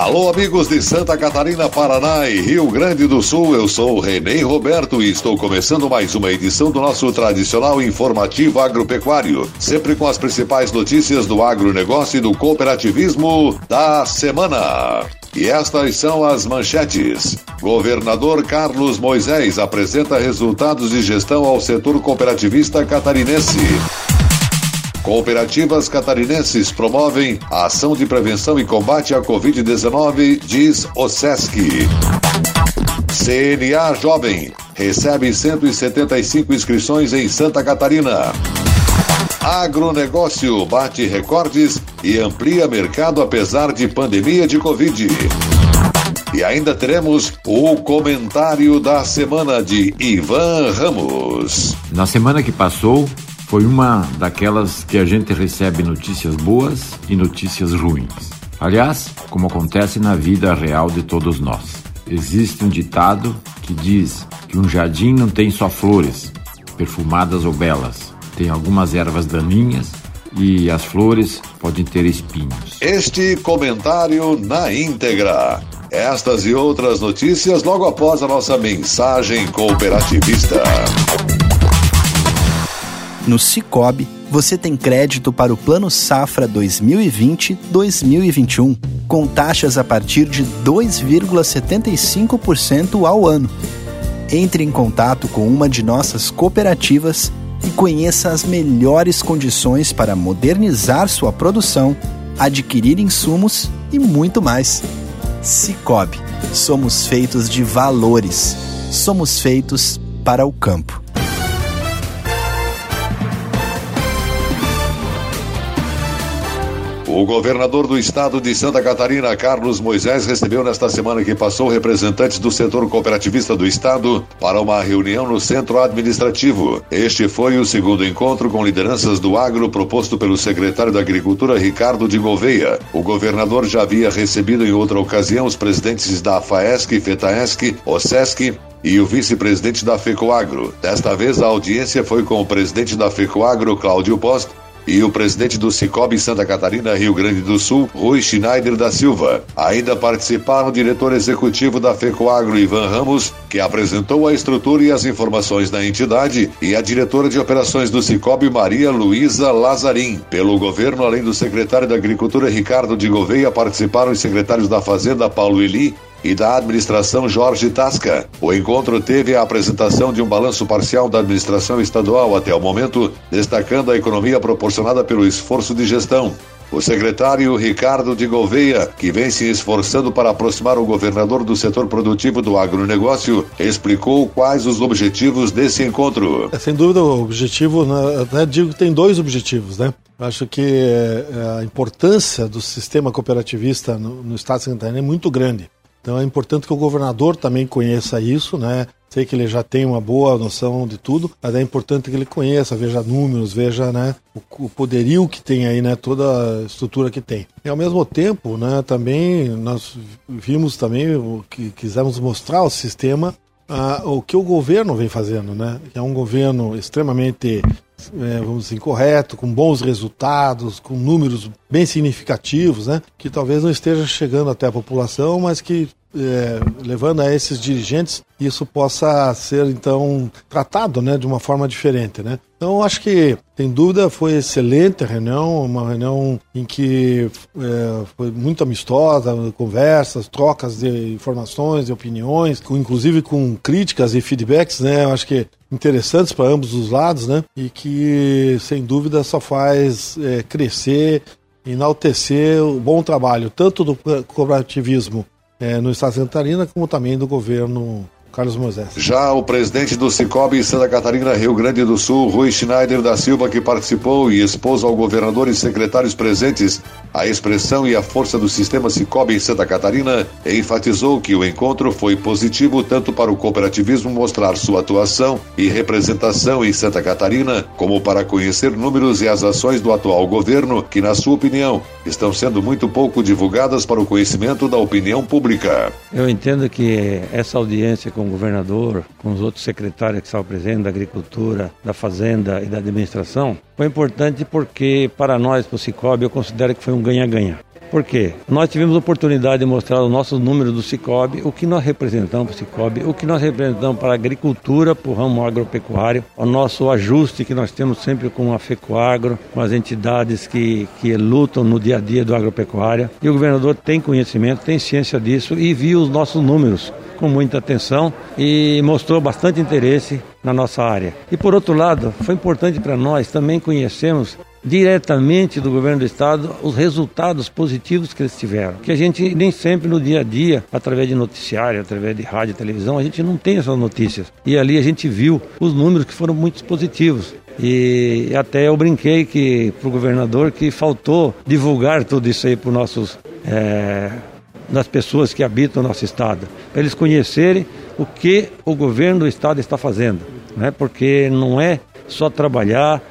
Alô, amigos de Santa Catarina, Paraná e Rio Grande do Sul. Eu sou o Renê Roberto e estou começando mais uma edição do nosso tradicional informativo agropecuário, sempre com as principais notícias do agronegócio e do cooperativismo da semana. E estas são as manchetes. Governador Carlos Moisés apresenta resultados de gestão ao setor cooperativista catarinense. Cooperativas catarinenses promovem a ação de prevenção e combate à Covid-19, diz o SESC. CNA Jovem recebe 175 inscrições em Santa Catarina. Agronegócio bate recordes e amplia mercado apesar de pandemia de Covid. E ainda teremos o comentário da semana de Ivan Ramos. Na semana que passou, foi uma daquelas que a gente recebe notícias boas e notícias ruins. Aliás, como acontece na vida real de todos nós. Existe um ditado que diz que um jardim não tem só flores, perfumadas ou belas. Tem algumas ervas daninhas e as flores podem ter espinhos. Este comentário na íntegra. Estas e outras notícias logo após a nossa mensagem cooperativista. No Cicobi, você tem crédito para o Plano Safra 2020-2021, com taxas a partir de 2,75% ao ano. Entre em contato com uma de nossas cooperativas e conheça as melhores condições para modernizar sua produção, adquirir insumos e muito mais. Cicobi, somos feitos de valores. Somos feitos para o campo. O governador do estado de Santa Catarina, Carlos Moisés, recebeu nesta semana que passou representantes do setor cooperativista do estado para uma reunião no centro administrativo. Este foi o segundo encontro com lideranças do agro proposto pelo secretário da Agricultura, Ricardo de Gouveia. O governador já havia recebido em outra ocasião os presidentes da FAESC, FETAESC, OSESC, e o vice-presidente da FECOAGRO. Desta vez a audiência foi com o presidente da FECOAGRO, Cláudio Post, e o presidente do Cicobi Santa Catarina, Rio Grande do Sul, Rui Schneider da Silva. Ainda participaram o diretor executivo da FECOAGRO, Ivan Ramos, que apresentou a estrutura e as informações da entidade, e a diretora de operações do Cicobi, Maria Luísa Lazarim. Pelo governo, além do secretário da Agricultura, Ricardo de Gouveia, participaram os secretários da Fazenda, Paulo Eli, e da administração Jorge Tasca. O encontro teve a apresentação de um balanço parcial da administração estadual até o momento, destacando a economia proporcionada pelo esforço de gestão. O secretário Ricardo de Gouveia, que vem se esforçando para aproximar o governador do setor produtivo do agronegócio, explicou quais os objetivos desse encontro. É, sem dúvida, o objetivo, né, digo que tem dois objetivos, né? Acho que é, a importância do sistema cooperativista no, no estado de Santa Catarina é muito grande. Então é importante que o governador também conheça isso, né? Sei que ele já tem uma boa noção de tudo, mas é importante que ele conheça, veja números, veja né, o, o poderio que tem aí, né, toda a estrutura que tem. E ao mesmo tempo, né, também nós vimos também que quisemos mostrar ao sistema ah, o que o governo vem fazendo, né? É um governo extremamente é, vamos dizer, correto, com bons resultados, com números bem significativos, né? Que talvez não esteja chegando até a população, mas que é, levando a esses dirigentes, isso possa ser então tratado né, de uma forma diferente. Né? Então, acho que, sem dúvida, foi excelente a reunião, uma reunião em que é, foi muito amistosa, conversas, trocas de informações, de opiniões, com, inclusive com críticas e feedbacks, né? Eu acho que interessantes para ambos os lados, né? E que, sem dúvida, só faz é, crescer, enaltecer o bom trabalho, tanto do cooperativismo é, no estado de Santa Catarina, como também do governo Carlos Moisés. Já o presidente do Cicobi Santa Catarina, Rio Grande do Sul, Rui Schneider da Silva, que participou e expôs ao governador e secretários presentes a expressão e a força do sistema Cicobi em Santa Catarina, enfatizou que o encontro foi positivo tanto para o cooperativismo mostrar sua atuação e representação em Santa Catarina, como para conhecer números e as ações do atual governo, que, na sua opinião, estão sendo muito pouco divulgadas para o conhecimento da opinião pública. Eu entendo que essa audiência com o governador, com os outros secretários que estavam presentes da Agricultura, da Fazenda e da Administração, foi importante porque, para nós, para o Cicobi, eu considero que foi um ganha-ganha. Por quê? Nós tivemos a oportunidade de mostrar os nossos números do Cicobi, o que nós representamos para o Cicobi, o que nós representamos para a agricultura, para o ramo agropecuário, o nosso ajuste que nós temos sempre com a FECOAGRO, com as entidades que, que lutam no dia a dia do agropecuário. E o governador tem conhecimento, tem ciência disso e viu os nossos números com muita atenção e mostrou bastante interesse na nossa área. E por outro lado, foi importante para nós também conhecermos diretamente do governo do estado os resultados positivos que eles tiveram. Que a gente nem sempre no dia a dia, através de noticiário, através de rádio televisão, a gente não tem essas notícias. E ali a gente viu os números que foram muito positivos. E até eu brinquei que para o governador que faltou divulgar tudo isso aí para os nossos é, das pessoas que habitam o nosso estado, para eles conhecerem o que o governo do estado está fazendo, né? Porque não é só trabalhar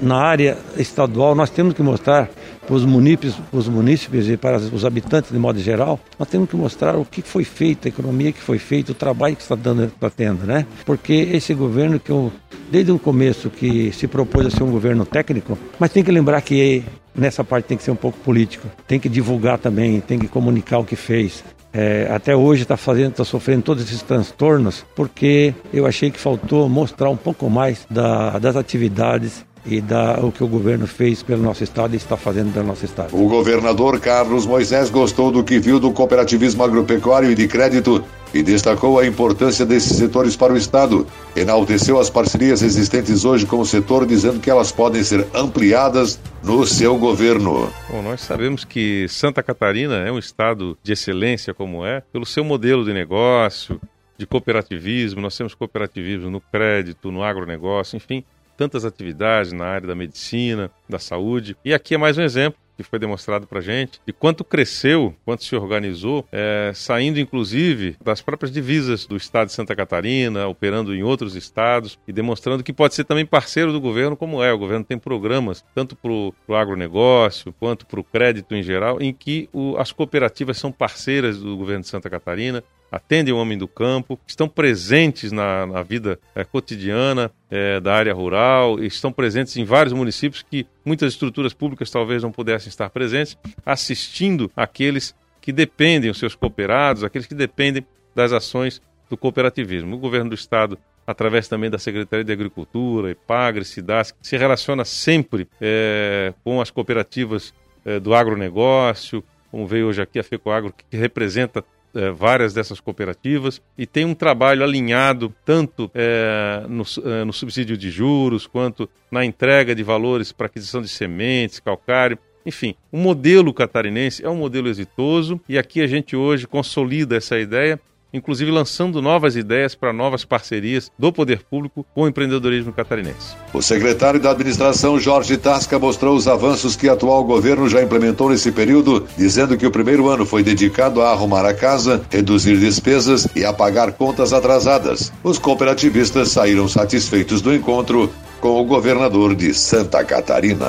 na área estadual, nós temos que mostrar para os munícipes, os munícipes e para os habitantes de modo geral, nós temos que mostrar o que foi feito, a economia que foi feita, o trabalho que está dando, está tendo, né? Porque esse governo que eu, desde o começo que se propôs a ser um governo técnico, mas tem que lembrar que nessa parte tem que ser um pouco político, tem que divulgar também, tem que comunicar o que fez. É, até hoje está fazendo, está sofrendo todos esses transtornos, porque eu achei que faltou mostrar um pouco mais da, das atividades e da, o que o governo fez pelo nosso estado e está fazendo pelo nosso estado. O governador Carlos Moisés gostou do que viu do cooperativismo agropecuário e de crédito e destacou a importância desses setores para o Estado. Enalteceu as parcerias existentes hoje com o setor, dizendo que elas podem ser ampliadas no seu governo. Bom, nós sabemos que Santa Catarina é um estado de excelência, como é, pelo seu modelo de negócio, de cooperativismo. Nós temos cooperativismo no crédito, no agronegócio, enfim tantas atividades na área da medicina, da saúde. E aqui é mais um exemplo que foi demonstrado para gente de quanto cresceu, quanto se organizou, é, saindo inclusive das próprias divisas do estado de Santa Catarina, operando em outros estados e demonstrando que pode ser também parceiro do governo, como é. O governo tem programas tanto para o agronegócio quanto para o crédito em geral, em que o, as cooperativas são parceiras do governo de Santa Catarina atendem o homem do campo, estão presentes na, na vida é, cotidiana é, da área rural, estão presentes em vários municípios que muitas estruturas públicas talvez não pudessem estar presentes, assistindo aqueles que dependem, os seus cooperados, aqueles que dependem das ações do cooperativismo. O governo do estado através também da Secretaria de Agricultura, EPAGRE, SIDAS, se relaciona sempre é, com as cooperativas é, do agronegócio, como veio hoje aqui a FECOAGRO, que representa é, várias dessas cooperativas e tem um trabalho alinhado tanto é, no, é, no subsídio de juros quanto na entrega de valores para aquisição de sementes, calcário. Enfim, o modelo catarinense é um modelo exitoso e aqui a gente hoje consolida essa ideia inclusive lançando novas ideias para novas parcerias do poder público com o empreendedorismo catarinense. O secretário da Administração, Jorge Tasca, mostrou os avanços que o atual governo já implementou nesse período, dizendo que o primeiro ano foi dedicado a arrumar a casa, reduzir despesas e a pagar contas atrasadas. Os cooperativistas saíram satisfeitos do encontro com o governador de Santa Catarina.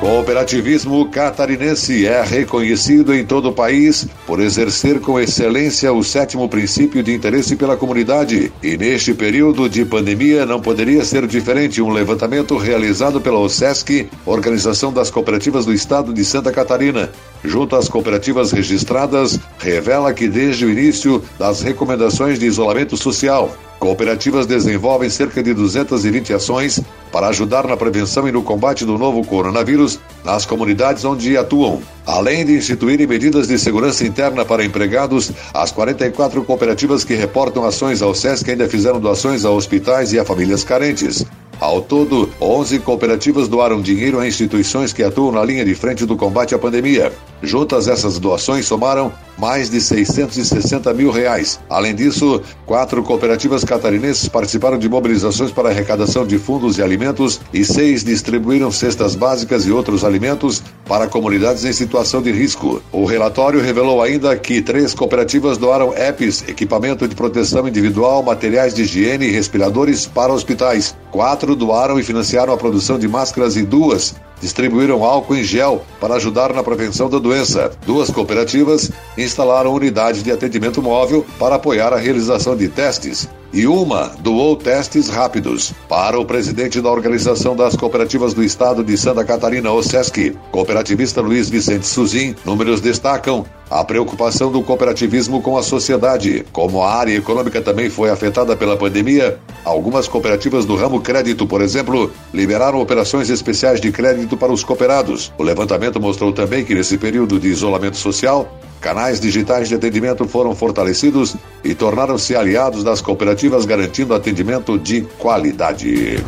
Cooperativismo catarinense é reconhecido em todo o país por exercer com excelência o sétimo princípio de interesse pela comunidade. E neste período de pandemia não poderia ser diferente um levantamento realizado pela OSESC, Organização das Cooperativas do Estado de Santa Catarina, junto às cooperativas registradas, revela que desde o início das recomendações de isolamento social, Cooperativas desenvolvem cerca de 220 ações para ajudar na prevenção e no combate do novo coronavírus nas comunidades onde atuam. Além de instituírem medidas de segurança interna para empregados, as 44 cooperativas que reportam ações ao SESC ainda fizeram doações a hospitais e a famílias carentes. Ao todo, 11 cooperativas doaram dinheiro a instituições que atuam na linha de frente do combate à pandemia. Juntas, essas doações somaram mais de 660 mil reais. Além disso, quatro cooperativas catarinenses participaram de mobilizações para arrecadação de fundos e alimentos e seis distribuíram cestas básicas e outros alimentos para comunidades em situação de risco. O relatório revelou ainda que três cooperativas doaram EPs, equipamento de proteção individual, materiais de higiene e respiradores para hospitais. Quatro doaram e financiaram a produção de máscaras e duas distribuíram álcool em gel para ajudar na prevenção da doença. Duas cooperativas instalaram unidades de atendimento móvel para apoiar a realização de testes e uma doou testes rápidos. Para o presidente da Organização das Cooperativas do Estado de Santa Catarina, OSESC, cooperativista Luiz Vicente Suzin, números destacam a preocupação do cooperativismo com a sociedade. Como a área econômica também foi afetada pela pandemia, algumas cooperativas do ramo crédito, por exemplo, liberaram operações especiais de crédito para os cooperados. O levantamento mostrou também que nesse período de isolamento social, Canais digitais de atendimento foram fortalecidos e tornaram-se aliados das cooperativas, garantindo atendimento de qualidade.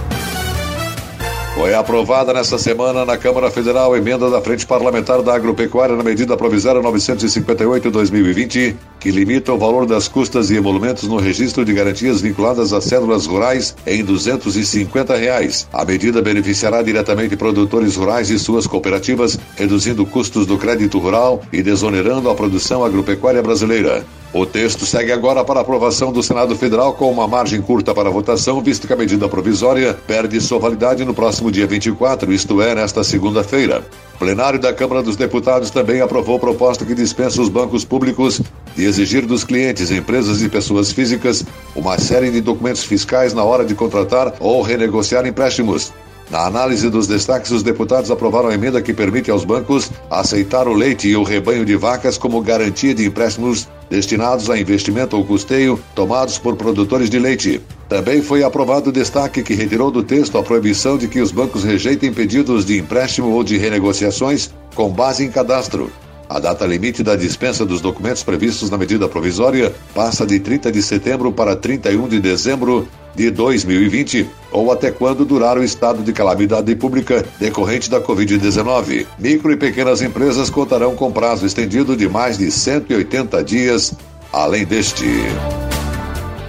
Foi aprovada nesta semana na Câmara Federal a emenda da Frente Parlamentar da Agropecuária na medida provisória 958-2020, que limita o valor das custas e emolumentos no registro de garantias vinculadas às cédulas rurais em 250 reais. A medida beneficiará diretamente produtores rurais e suas cooperativas, reduzindo custos do crédito rural e desonerando a produção agropecuária brasileira. O texto segue agora para aprovação do Senado Federal com uma margem curta para votação, visto que a medida provisória perde sua validade no próximo dia 24, isto é, nesta segunda-feira. Plenário da Câmara dos Deputados também aprovou proposta que dispensa os bancos públicos de exigir dos clientes, empresas e pessoas físicas uma série de documentos fiscais na hora de contratar ou renegociar empréstimos. Na análise dos destaques, os deputados aprovaram a emenda que permite aos bancos aceitar o leite e o rebanho de vacas como garantia de empréstimos destinados a investimento ou custeio tomados por produtores de leite. Também foi aprovado o destaque que retirou do texto a proibição de que os bancos rejeitem pedidos de empréstimo ou de renegociações com base em cadastro. A data limite da dispensa dos documentos previstos na medida provisória passa de 30 de setembro para 31 de dezembro de 2020, ou até quando durar o estado de calamidade pública decorrente da Covid-19. Micro e pequenas empresas contarão com prazo estendido de mais de 180 dias, além deste.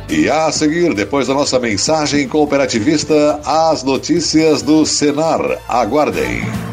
E a seguir, depois da nossa mensagem cooperativista, as notícias do Senar. Aguardem.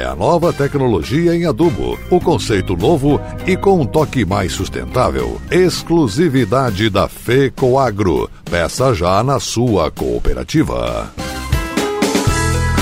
é a nova tecnologia em adubo, o conceito novo e com um toque mais sustentável. Exclusividade da FECOAGRO. Peça já na sua cooperativa.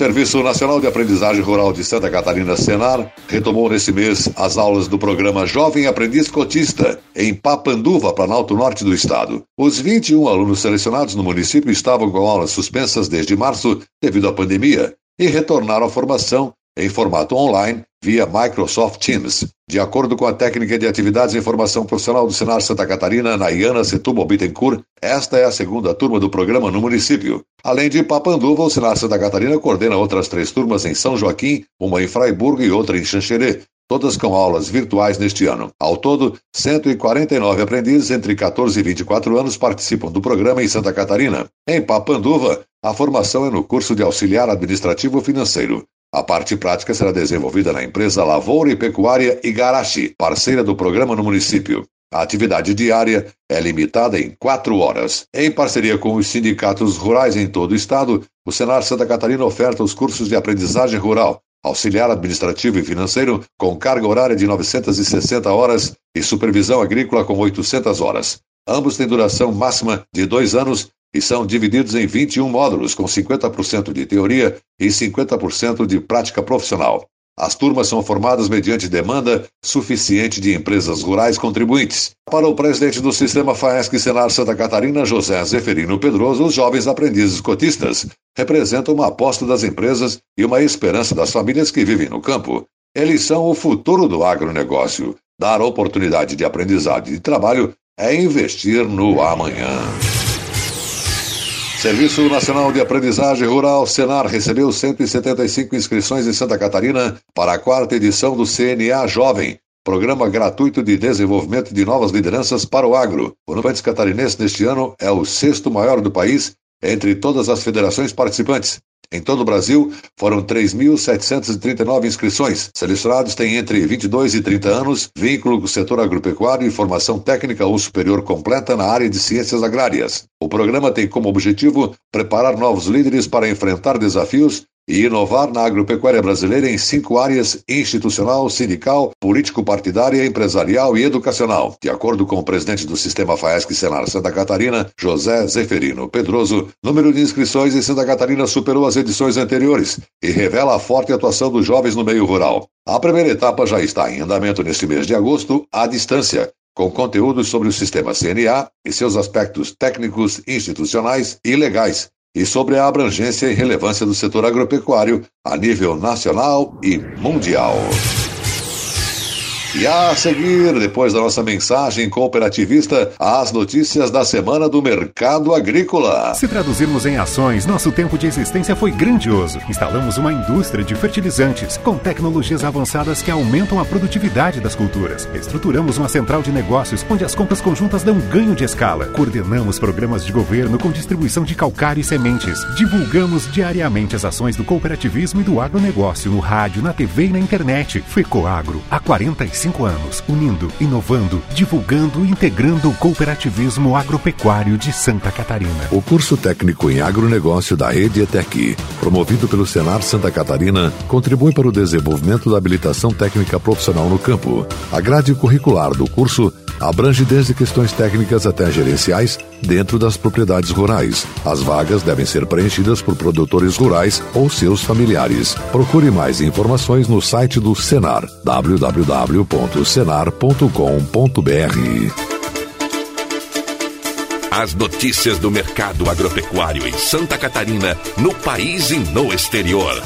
Serviço Nacional de Aprendizagem Rural de Santa Catarina, Senar, retomou nesse mês as aulas do programa Jovem Aprendiz Cotista, em Papanduva, Planalto Norte do Estado. Os 21 alunos selecionados no município estavam com aulas suspensas desde março devido à pandemia e retornaram à formação em formato online via Microsoft Teams. De acordo com a técnica de atividades em formação profissional do Senar Santa Catarina, Nayana Setúbal Bittencourt, esta é a segunda turma do programa no município. Além de Papanduva, o Senar Santa Catarina coordena outras três turmas em São Joaquim, uma em Fraiburgo e outra em Xanxerê, todas com aulas virtuais neste ano. Ao todo, 149 aprendizes entre 14 e 24 anos participam do programa em Santa Catarina. Em Papanduva, a formação é no curso de auxiliar administrativo financeiro. A parte prática será desenvolvida na empresa Lavoura e Pecuária Igarashi, parceira do programa no município. A atividade diária é limitada em quatro horas. Em parceria com os sindicatos rurais em todo o estado, o Senar Santa Catarina oferta os cursos de aprendizagem rural, auxiliar administrativo e financeiro com carga horária de 960 horas e supervisão agrícola com 800 horas. Ambos têm duração máxima de dois anos e são divididos em 21 módulos, com 50% de teoria e 50% de prática profissional. As turmas são formadas mediante demanda suficiente de empresas rurais contribuintes. Para o presidente do Sistema FAESC Senar Santa Catarina, José Zeferino Pedroso, os jovens aprendizes cotistas representam uma aposta das empresas e uma esperança das famílias que vivem no campo. Eles são o futuro do agronegócio. Dar oportunidade de aprendizado e de trabalho é investir no amanhã. Serviço Nacional de Aprendizagem Rural, Senar, recebeu 175 inscrições em Santa Catarina para a quarta edição do CNA Jovem, Programa Gratuito de Desenvolvimento de Novas Lideranças para o Agro. O Nubantes Catarinense neste ano é o sexto maior do país entre todas as federações participantes. Em todo o Brasil, foram 3.739 inscrições. Selecionados têm entre 22 e 30 anos, vínculo com o setor agropecuário e formação técnica ou superior completa na área de ciências agrárias. O programa tem como objetivo preparar novos líderes para enfrentar desafios e inovar na agropecuária brasileira em cinco áreas: institucional, sindical, político-partidária, empresarial e educacional. De acordo com o presidente do Sistema FAESC Senar Santa Catarina, José Zeferino Pedroso, número de inscrições em Santa Catarina superou as edições anteriores e revela a forte atuação dos jovens no meio rural. A primeira etapa já está em andamento neste mês de agosto, à distância, com conteúdos sobre o sistema CNA e seus aspectos técnicos, institucionais e legais, e sobre a abrangência e relevância do setor agropecuário a nível nacional e mundial. E a seguir, depois da nossa mensagem cooperativista, as notícias da semana do mercado agrícola. Se traduzirmos em ações, nosso tempo de existência foi grandioso. Instalamos uma indústria de fertilizantes com tecnologias avançadas que aumentam a produtividade das culturas. Estruturamos uma central de negócios onde as compras conjuntas dão ganho de escala. Coordenamos programas de governo com distribuição de calcário e sementes. Divulgamos diariamente as ações do cooperativismo e do agronegócio no rádio, na TV e na internet. Fecoagro, há 45 25 anos, unindo, inovando, divulgando e integrando o cooperativismo agropecuário de Santa Catarina. O curso técnico em agronegócio da Rede ETEC, promovido pelo Senar Santa Catarina, contribui para o desenvolvimento da habilitação técnica profissional no campo. A grade curricular do curso abrange desde questões técnicas até gerenciais dentro das propriedades rurais. As vagas devem ser preenchidas por produtores rurais ou seus familiares. Procure mais informações no site do Senar www.senar.com.br. As notícias do mercado agropecuário em Santa Catarina, no país e no exterior.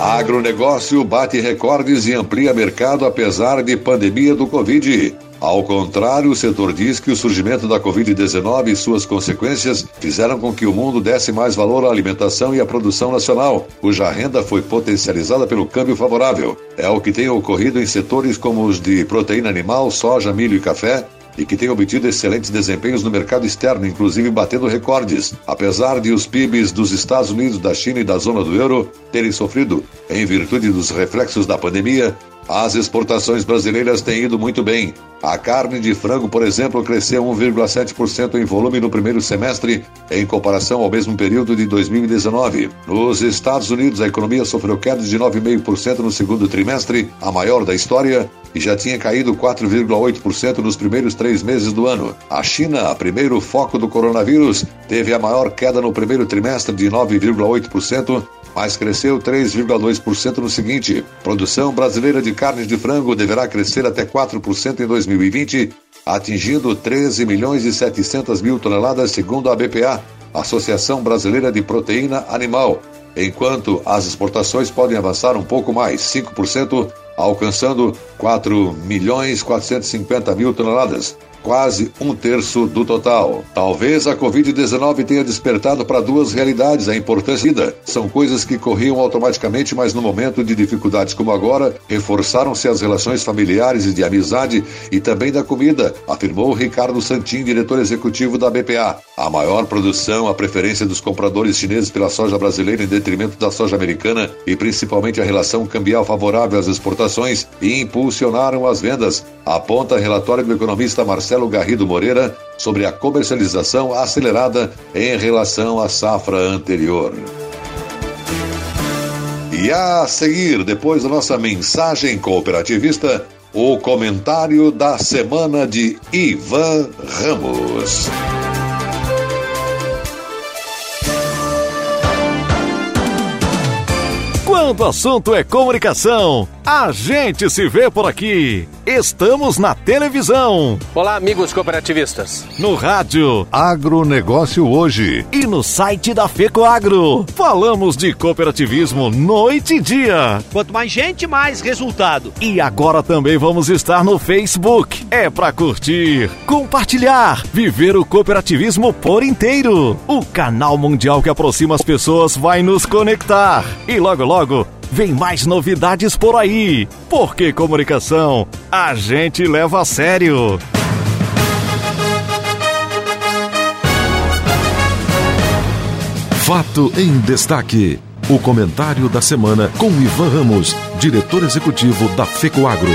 Agronegócio bate recordes e amplia mercado apesar de pandemia do Covid. Ao contrário, o setor diz que o surgimento da Covid-19 e suas consequências fizeram com que o mundo desse mais valor à alimentação e à produção nacional, cuja renda foi potencializada pelo câmbio favorável. É o que tem ocorrido em setores como os de proteína animal, soja, milho e café, e que tem obtido excelentes desempenhos no mercado externo, inclusive batendo recordes. Apesar de os PIBs dos Estados Unidos, da China e da zona do euro terem sofrido em virtude dos reflexos da pandemia, as exportações brasileiras têm ido muito bem. A carne de frango, por exemplo, cresceu 1,7% em volume no primeiro semestre, em comparação ao mesmo período de 2019. Nos Estados Unidos, a economia sofreu queda de 9,5% no segundo trimestre, a maior da história, e já tinha caído 4,8% nos primeiros três meses do ano. A China, primeiro foco do coronavírus, teve a maior queda no primeiro trimestre de 9,8%, mas cresceu 3,2% no seguinte. Produção brasileira de carne de frango deverá crescer até 4% em 2020, atingindo 13 milhões e 700 mil toneladas, segundo a BPA, Associação Brasileira de Proteína Animal, enquanto as exportações podem avançar um pouco mais, 5%, alcançando 4 milhões 450 mil toneladas quase um terço do total. Talvez a Covid-19 tenha despertado para duas realidades a importância vida. São coisas que corriam automaticamente, mas no momento de dificuldades como agora, reforçaram-se as relações familiares e de amizade e também da comida, afirmou Ricardo Santin, diretor executivo da BPA. A maior produção, a preferência dos compradores chineses pela soja brasileira em detrimento da soja americana e principalmente a relação cambial favorável às exportações impulsionaram as vendas, aponta relatório do economista Marcelo Marcelo Garrido Moreira sobre a comercialização acelerada em relação à safra anterior. E a seguir, depois da nossa mensagem cooperativista, o comentário da semana de Ivan Ramos. Quando o assunto é comunicação, a gente se vê por aqui. Estamos na televisão. Olá, amigos cooperativistas. No rádio. Agronegócio hoje. E no site da FECO Agro. Falamos de cooperativismo noite e dia. Quanto mais gente, mais resultado. E agora também vamos estar no Facebook. É para curtir, compartilhar, viver o cooperativismo por inteiro. O canal mundial que aproxima as pessoas vai nos conectar. E logo logo Vem mais novidades por aí, porque comunicação a gente leva a sério. Fato em destaque. O comentário da semana com Ivan Ramos, diretor executivo da FECOAGRO.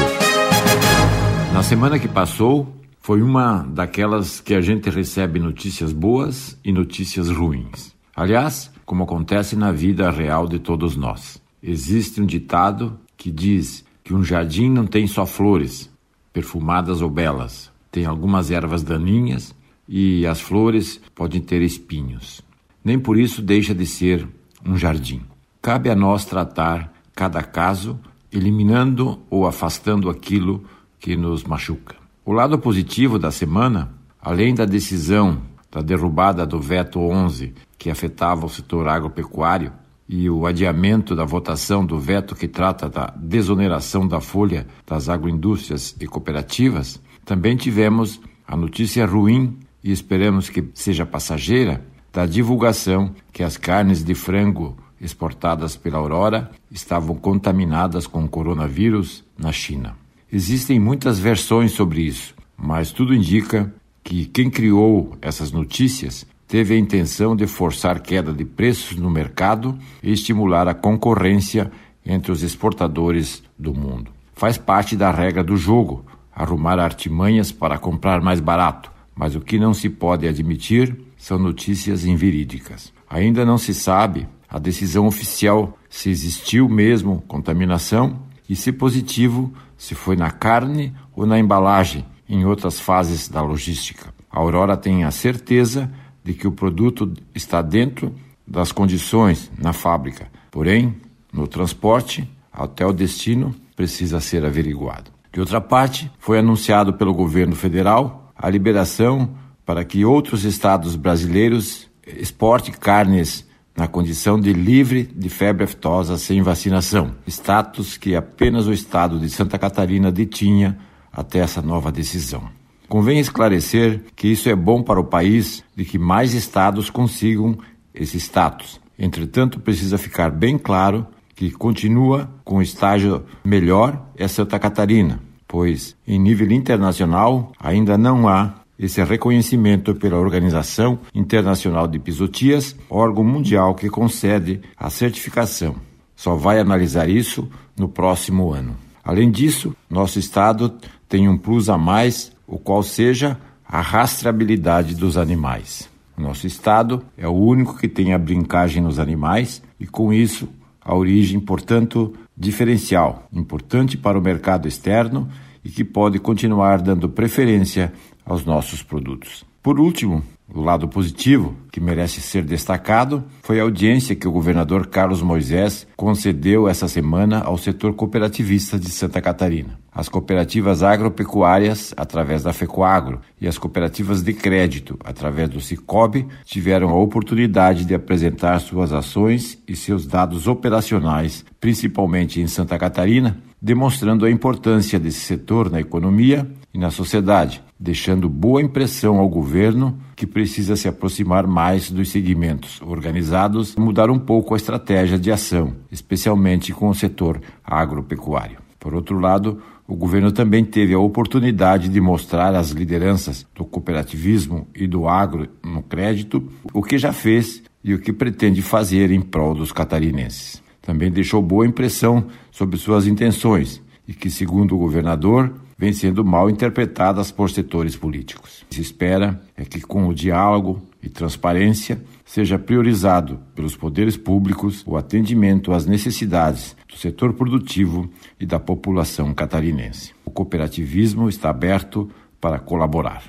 Na semana que passou, foi uma daquelas que a gente recebe notícias boas e notícias ruins. Aliás, como acontece na vida real de todos nós. Existe um ditado que diz que um jardim não tem só flores, perfumadas ou belas. Tem algumas ervas daninhas e as flores podem ter espinhos. Nem por isso deixa de ser um jardim. Cabe a nós tratar cada caso, eliminando ou afastando aquilo que nos machuca. O lado positivo da semana, além da decisão da derrubada do veto 11 que afetava o setor agropecuário, e o adiamento da votação do veto que trata da desoneração da folha das agroindústrias e cooperativas, também tivemos a notícia ruim e esperamos que seja passageira da divulgação que as carnes de frango exportadas pela Aurora estavam contaminadas com coronavírus na China. Existem muitas versões sobre isso, mas tudo indica que quem criou essas notícias teve a intenção de forçar queda de preços no mercado e estimular a concorrência entre os exportadores do mundo. Faz parte da regra do jogo arrumar artimanhas para comprar mais barato, mas o que não se pode admitir são notícias inverídicas. Ainda não se sabe a decisão oficial se existiu mesmo contaminação e, se positivo, se foi na carne ou na embalagem, em outras fases da logística. A Aurora tem a certeza de que o produto está dentro das condições na fábrica, porém, no transporte até o destino precisa ser averiguado. De outra parte, foi anunciado pelo governo federal a liberação para que outros estados brasileiros exportem carnes na condição de livre de febre aftosa sem vacinação, status que apenas o estado de Santa Catarina detinha até essa nova decisão. Convém esclarecer que isso é bom para o país de que mais estados consigam esse status. Entretanto, precisa ficar bem claro que continua com o estágio melhor é Santa Catarina, pois em nível internacional ainda não há esse reconhecimento pela Organização Internacional de Pisotias, órgão mundial que concede a certificação. Só vai analisar isso no próximo ano. Além disso, nosso estado tem um plus a mais o qual seja a rastreabilidade dos animais. Nosso estado é o único que tem a brincagem nos animais e, com isso, a origem, portanto, diferencial, importante para o mercado externo e que pode continuar dando preferência aos nossos produtos. Por último, o lado positivo, que merece ser destacado, foi a audiência que o governador Carlos Moisés concedeu essa semana ao setor cooperativista de Santa Catarina. As cooperativas agropecuárias, através da FECOAGRO, e as cooperativas de crédito, através do Cicobi, tiveram a oportunidade de apresentar suas ações e seus dados operacionais, principalmente em Santa Catarina, demonstrando a importância desse setor na economia e na sociedade, deixando boa impressão ao governo que precisa se aproximar mais dos segmentos organizados e mudar um pouco a estratégia de ação, especialmente com o setor agropecuário. Por outro lado, o governo também teve a oportunidade de mostrar às lideranças do cooperativismo e do agro no crédito o que já fez e o que pretende fazer em prol dos catarinenses. Também deixou boa impressão sobre suas intenções e que, segundo o governador, vem sendo mal interpretadas por setores políticos. Se espera é que, com o diálogo e transparência, seja priorizado pelos poderes públicos o atendimento às necessidades do setor produtivo e da população catarinense. O cooperativismo está aberto para colaborar.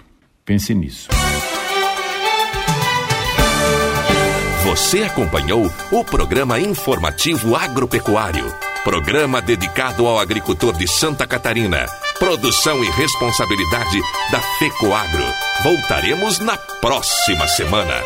Pense nisso. Você acompanhou o programa informativo agropecuário, programa dedicado ao agricultor de Santa Catarina Produção e responsabilidade da FECOAGRO. Voltaremos na próxima semana.